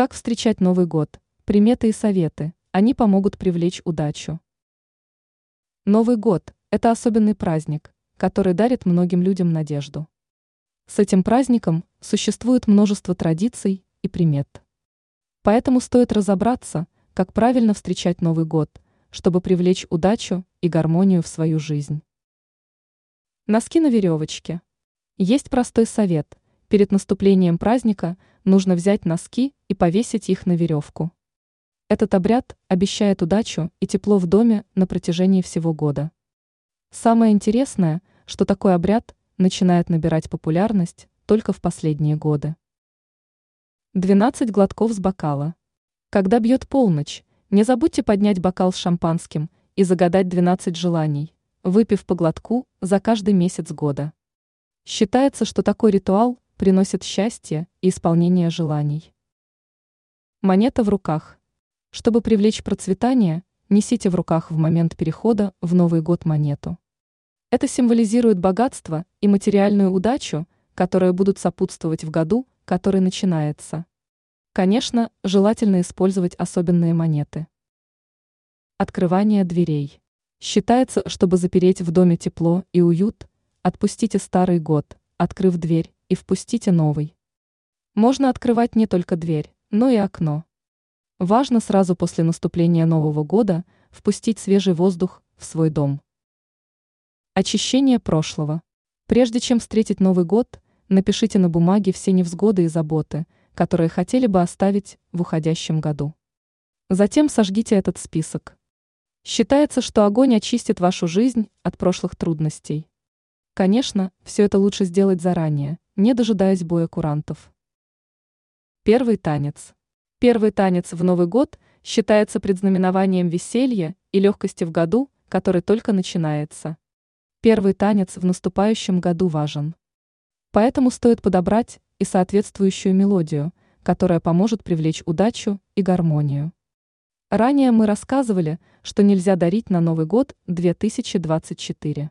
Как встречать Новый год? Приметы и советы. Они помогут привлечь удачу. Новый год – это особенный праздник, который дарит многим людям надежду. С этим праздником существует множество традиций и примет. Поэтому стоит разобраться, как правильно встречать Новый год, чтобы привлечь удачу и гармонию в свою жизнь. Носки на веревочке. Есть простой совет. Перед наступлением праздника нужно взять носки и повесить их на веревку. Этот обряд обещает удачу и тепло в доме на протяжении всего года. Самое интересное, что такой обряд начинает набирать популярность только в последние годы. 12 глотков с бокала. Когда бьет полночь, не забудьте поднять бокал с шампанским и загадать 12 желаний, выпив по глотку за каждый месяц года. Считается, что такой ритуал приносит счастье и исполнение желаний. Монета в руках. Чтобы привлечь процветание, несите в руках в момент перехода в Новый год монету. Это символизирует богатство и материальную удачу, которые будут сопутствовать в году, который начинается. Конечно, желательно использовать особенные монеты. Открывание дверей. Считается, чтобы запереть в доме тепло и уют, отпустите старый год, открыв дверь, и впустите новый. Можно открывать не только дверь, но и окно. Важно сразу после наступления Нового года впустить свежий воздух в свой дом. Очищение прошлого. Прежде чем встретить Новый год, напишите на бумаге все невзгоды и заботы, которые хотели бы оставить в уходящем году. Затем сожгите этот список. Считается, что огонь очистит вашу жизнь от прошлых трудностей. Конечно, все это лучше сделать заранее, не дожидаясь боя курантов. Первый танец. Первый танец в Новый год считается предзнаменованием веселья и легкости в году, который только начинается. Первый танец в наступающем году важен. Поэтому стоит подобрать и соответствующую мелодию, которая поможет привлечь удачу и гармонию. Ранее мы рассказывали, что нельзя дарить на Новый год 2024.